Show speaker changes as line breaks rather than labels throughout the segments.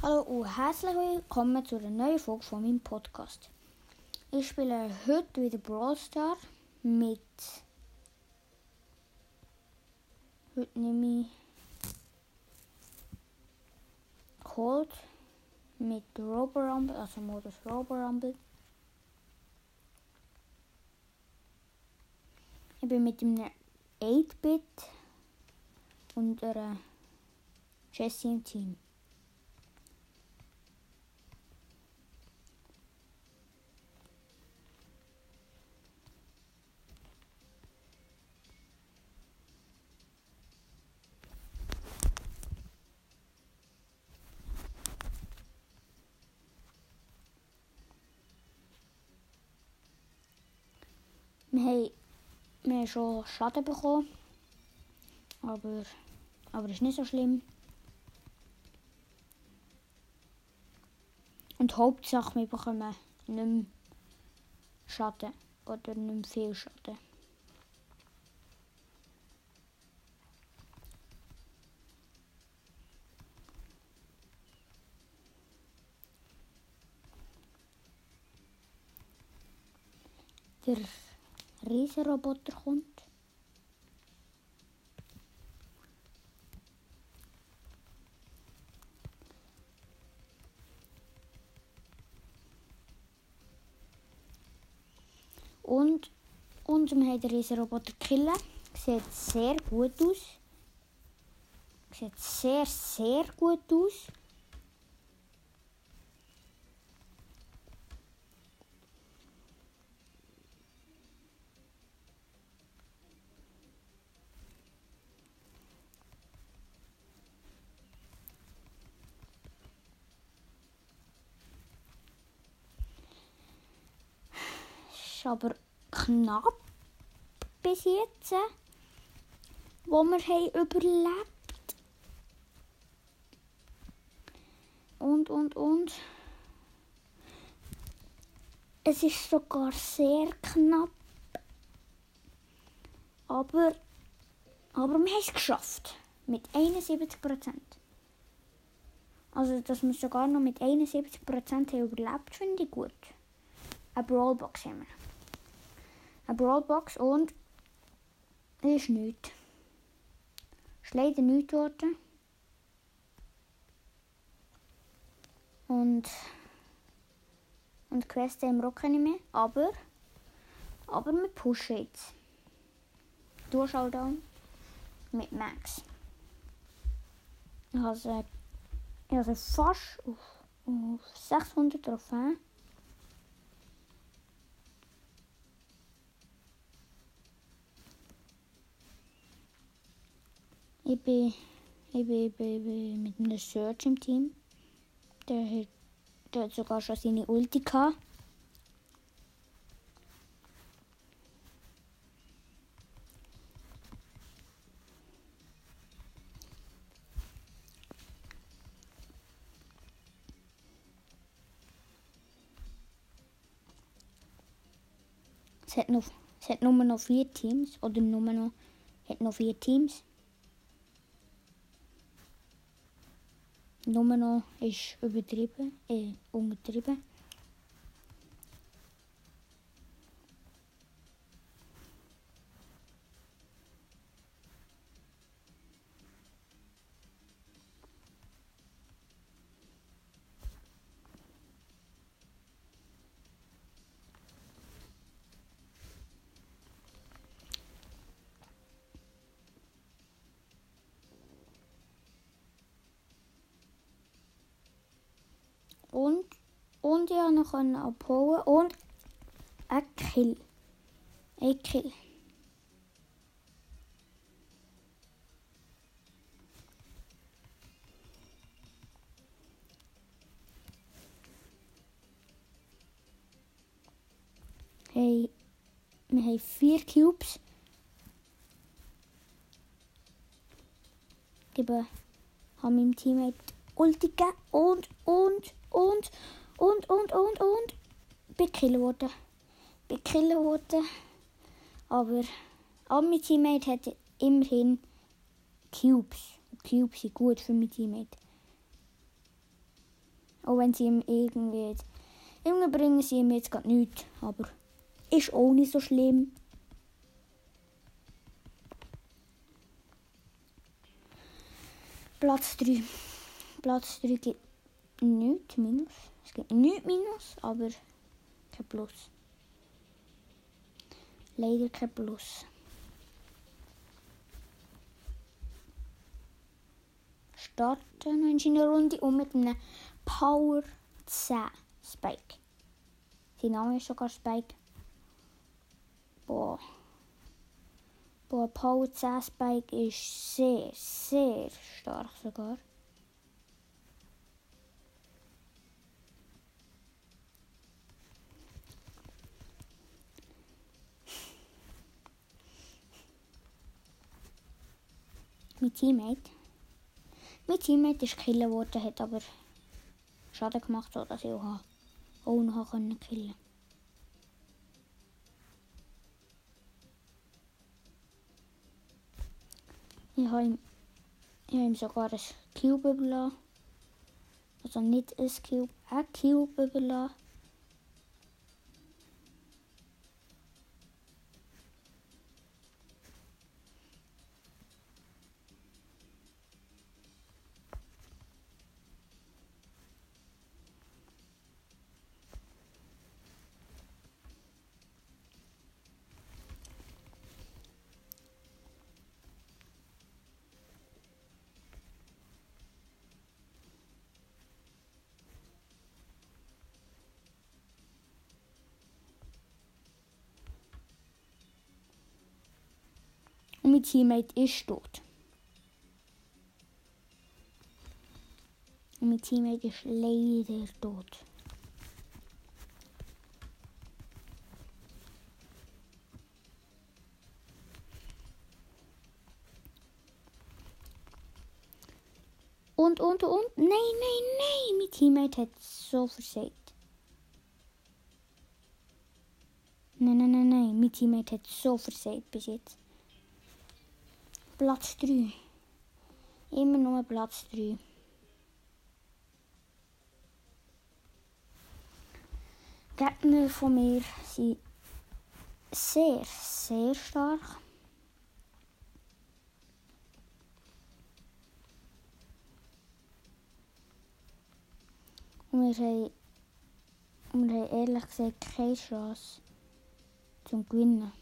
Hallo und herzlich willkommen zu einer neuen Folge von meinem Podcast. Ich spiele heute wieder Brawl Star mit. Heute nehme ich Cold mit Robo Rumble, also Modus Robo Rumble. Ich bin mit einem 8-Bit und einer Jessie im Team. Wir haben, schon Schaden bekommen. Aber, aber ist nicht so schlimm. Und Hauptsache, wir bekommen nicht mehr Schaden. Oder nicht mehr viel Schaden. Der Riesenroboter kommt. Und, und wir haben den Riesenroboter killen. Sieht sehr gut aus. Sieht sehr, sehr gut aus. ist aber knapp bis jetzt, wo wir haben überlebt. Und, und, und. Es ist sogar sehr knapp. Aber, aber wir haben es geschafft. Mit 71 Prozent. Also, dass wir sogar noch mit 71 Prozent überlebt, finde ich gut. Eine Brawlbox haben wir eine Brawlbox und ist nichts. Ist leider nichts geworden. Und und Quest im Rock nicht mehr, aber aber wir pushen jetzt. Durchschalldown mit Max. Ich habe, ich habe fast auf, auf 600 Trophäen. Ich bin, ich bin, ich bin, ich bin mit einem Search im Team. Der hat, der hat sogar schon seine Ulti gehabt. Es hat, noch, es hat nur noch vier Teams. Oder nur noch, hat noch vier Teams. Noch ist übertrieben, äh, untertrieben. Und, konnte noch abholen und ein Kill. Ein Kill. Hey, wir haben vier Cubes. Gebe, haben meinem Teammate Ulti und, und, und, und, und, und, und. Bekillt worden. Bekillt worden. Aber, aber mein Teammate hat immerhin Cubes. Cubes sind gut für mein Teammate. Auch wenn sie ihm irgendwie jetzt, irgendwie bringen sie ihm jetzt gerade nichts, aber ist auch nicht so schlimm. Platz 3. Platz 3 gibt nichts Minus. Es gibt nichts Minus, aber kein Plus. Leider kein Plus. Starten in seiner Runde und mit einem Power 10 Spike. Sein Name ist sogar Spike. Boah. Boah, Power 10 Spike ist sehr, sehr stark sogar. Mein Teammate. Mein Teammate ist killen worden, hat aber Schaden gemacht, sodass ich auch, auch noch killen konnte. Ich habe ihm, ich habe ihm sogar ein Cube überlassen. Also nicht ein Cube, ein Cube überlassen. Mein Teammate ist tot. Und mein Teammate ist leider tot. Und, und, und. Nein, nein, nein. Mein Teammate hat so versagt. Nein, nein, nein, nein. Mein Teammate hat so versagt jetzt. Platz 3. Immer nur Platz 3. Gegner von mir sind sehr, sehr stark. Und wir haben, wir haben ehrlich gesagt keine Chance zum Gewinnen.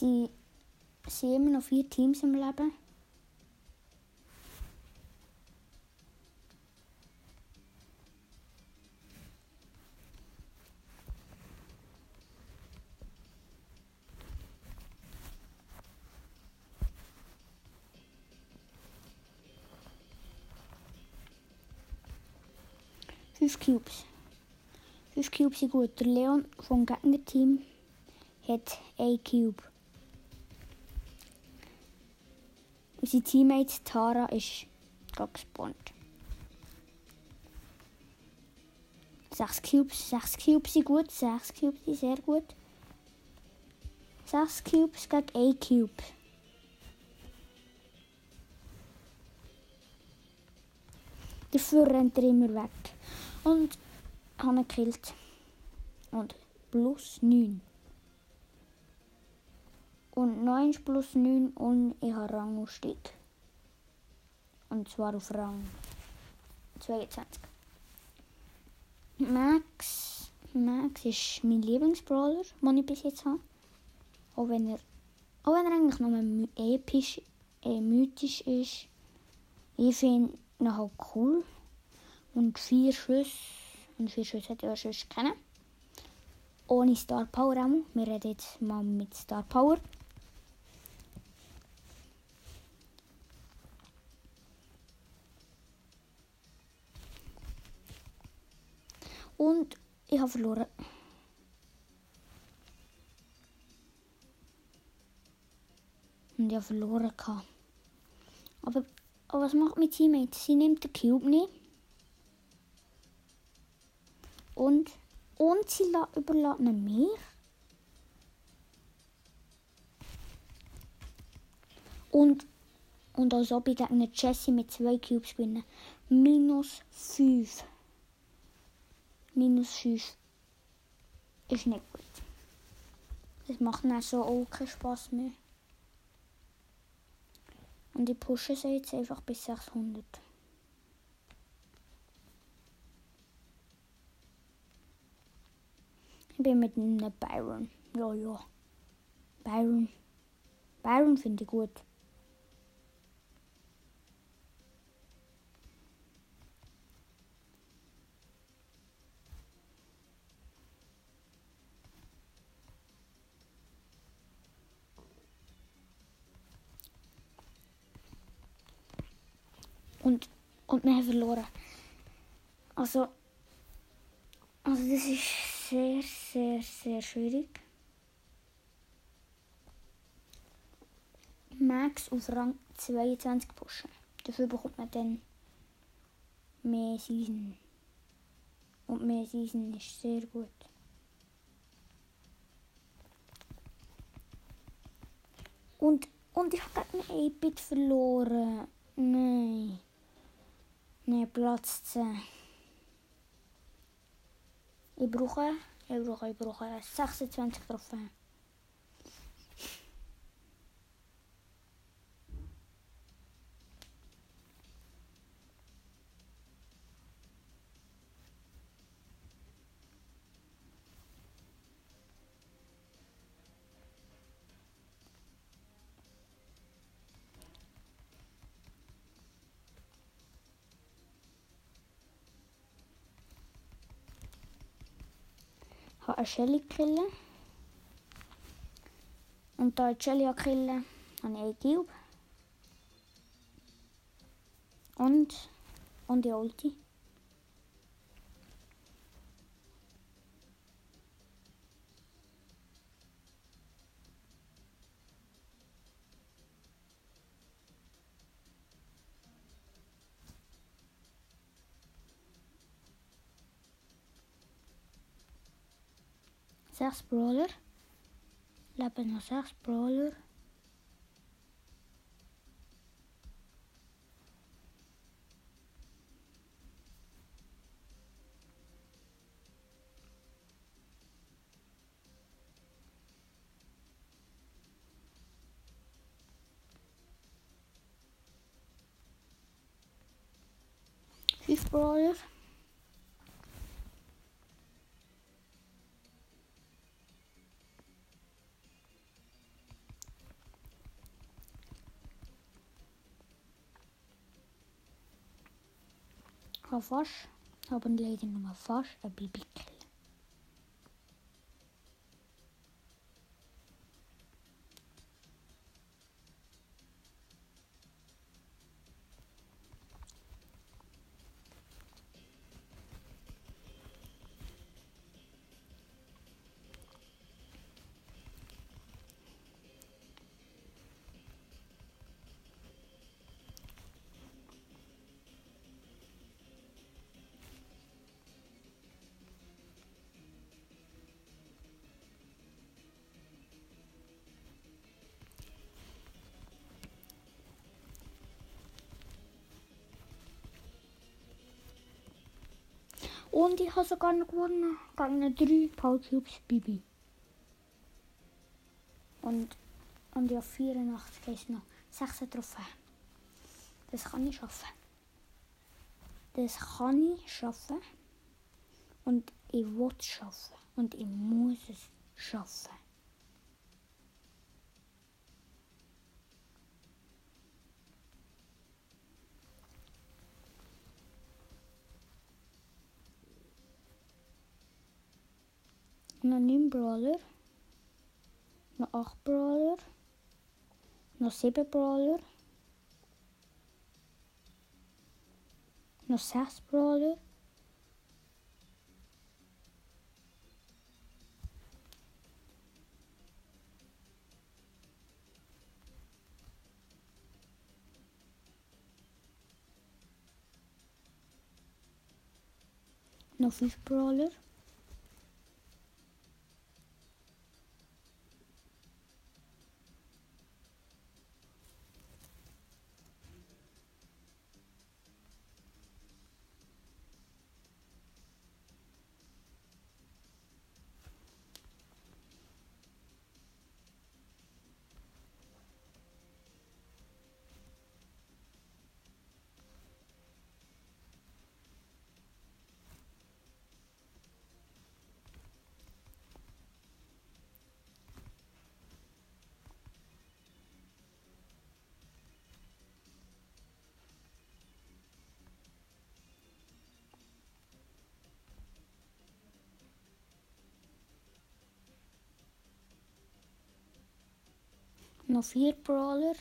Sie sind immer noch vier Teams im Leben. Fünf Cubes. Fünf Cubes sind gut. Der Leon vom Gegnerteam hat ein Cube. Unsere Teammate Tara ist gerade gespawnt. Sechs Cubes, sechs Cubes sind gut, sechs Cubes sind sehr gut. Sechs Cubes gegen ein Cube. Dafür rennt er immer weg. Und hat ihn gekillt. Und plus 9. Und 9 plus 9 und ich habe Rangaufstieg. Und zwar auf Rang 22. Max, Max ist mein Lieblingsbrawler, den ich bis jetzt habe. Auch wenn er, auch wenn er eigentlich nur episch, äh, mythisch ist. Ich finde ihn halt cool. Und vier Schüsse. Und vier Schüsse hätte ich auch schon kennen. Ohne Star Power auch. Wir reden jetzt mal mit Star Power. Und ich habe verloren. Und ich habe verloren. Aber, aber was macht mein Teammate? Sie nimmt den Cube nicht. Und, und sie überlässt ihn mir. Und, und als ob ich gegen Jesse mit zwei Cubes gewinne. Minus 5. Minus 5. Ist nicht gut. Das macht dann so auch keinen Spaß mehr. Und ich pushe sie jetzt einfach bis 600. Ich bin mit einem Byron. Ja, ja. Byron. Byron finde ich gut. Und, wir haben verloren. Also, also das ist sehr, sehr, sehr schwierig. Max auf Rang 22 pushen. Dafür bekommt man dann mehr Season. Und mehr Season ist sehr gut. Und, und ich habe gerade ein 8-Bit verloren. Nein. Nein, Platz 10. Ich brauche, ich brauche, ich brauche 26 Trophäen. Habe eine Shelly killen. Und da die Shelly killen, habe ich einen Cube. Und, und die Ulti. Sechs Brawler. Leben noch sechs Brawler. Fünf Brawler. Habe fast, haben leider nur fast ein Baby Und ich habe sogar noch gewonnen gegen drei Paul Cubes Bibi. Und, und ja, 84 ist noch 6 Trophäen. Das kann ich schaffen. Das kann ich schaffen. Und ich will es schaffen. Und ich muss es schaffen. na 9 brawler, na 8 brawler, na 7 brawler, na 6 brawler. Nog 5 brawler. Noch 4 Brawler.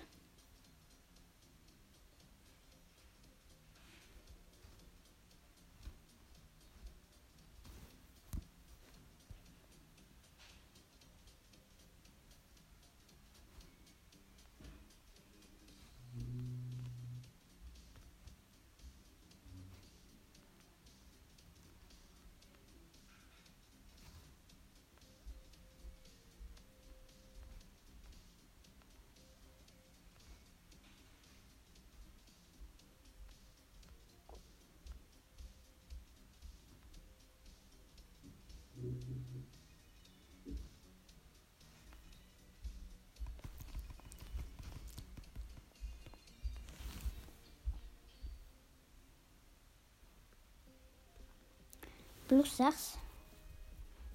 Plus 6.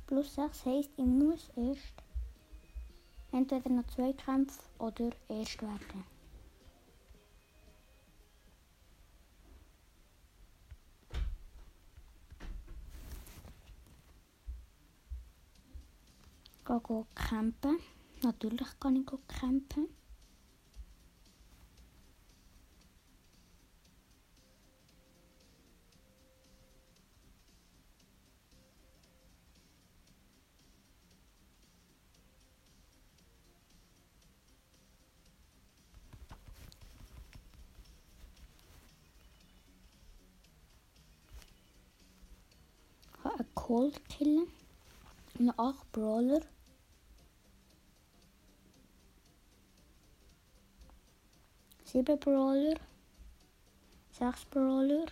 Plus 6 heisst, ich muss erst entweder noch zwei Kämpfe oder erst werden. Gehen campen. Natürlich kann ich campen. Cold killen. Noch 8 Brawler. Sieben Brawler. Sechs Brawler.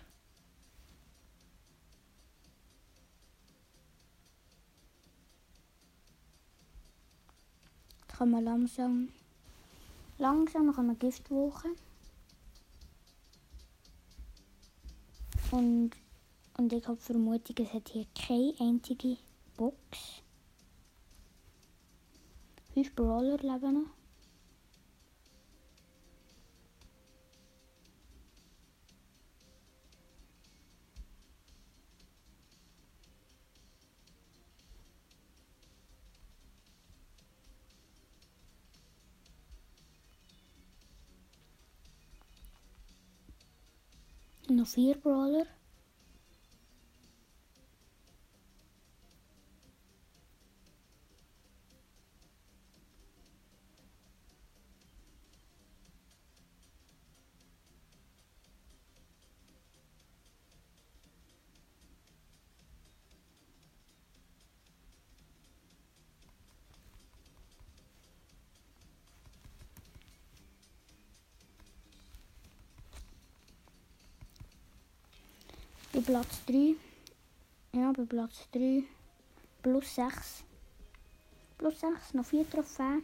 Jetzt kann man langsam, langsam kann man Giftwoche. Und, und ich habe Vermutung, es hat hier keine einzige Box. Fünf Brawler leben noch. Nog vier brawler. Bei Platz 3. Ja, bei Platz 3. Plus 6. Plus 6, noch 4 Trophäen.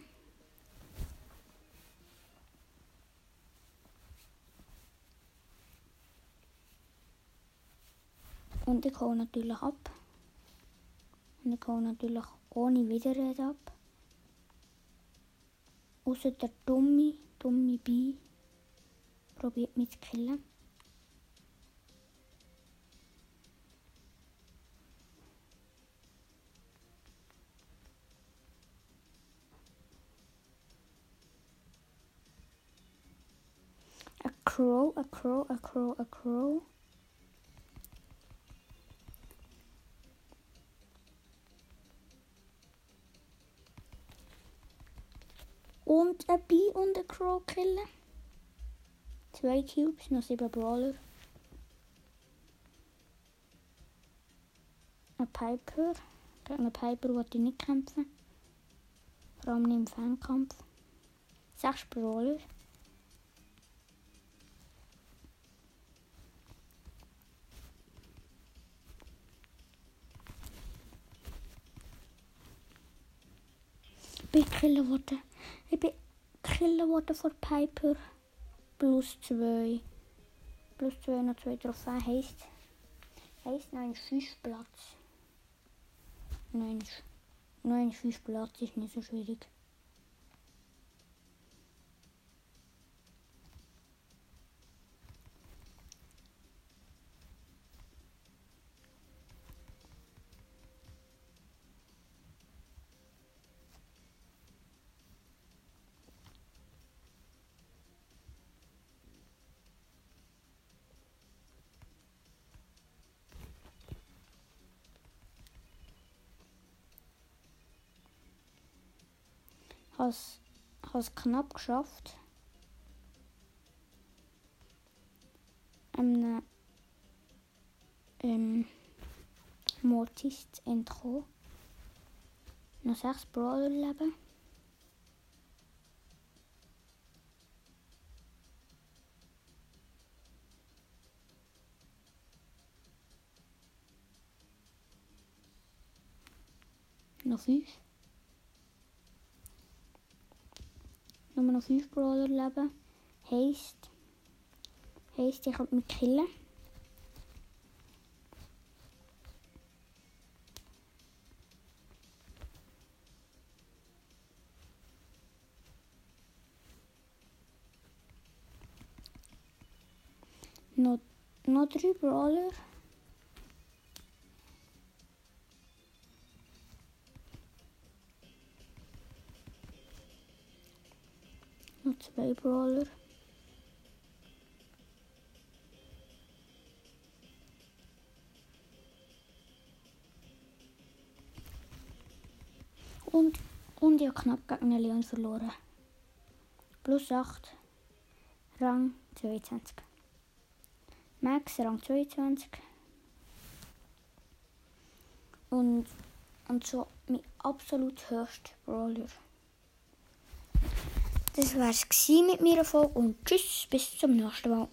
Und ich hole natürlich ab. Und ich hole natürlich ohne Widerrede ab. Außer der dumme, dumme Bi probiert mich zu killen. Crow, a crow, a crow, a crow. Und ein Bee und ein Crow killen. Zwei Cubes, noch sieben Brawler. Piper. Gegen einen Piper wollte ich nicht kämpfen. Vor allem nicht im Fernkampf. Sechs Brawler. Killen worden. Ich bin killen worden von Piper. Plus zwei. Plus zwei noch zwei Trophäen heisst. Heisst noch ein Platz. Nein, nein, Platz ist nicht so schwierig. Es knapp geschafft. Einem ähm, Mortis entkommen. Noch sechs Brawler leben. Noch fünf. nur noch 5 Brawler leben. Heisst, heisst ich könnte mich killen. Noch. Zwei Brawler. Und, und habe knapp gegen Leon verloren. Plus 8. Rang 22. Max Rang 22. Und, und so mein absolut höchster Brawler. Das war es mit meiner Folge und tschüss, bis zum nächsten Mal.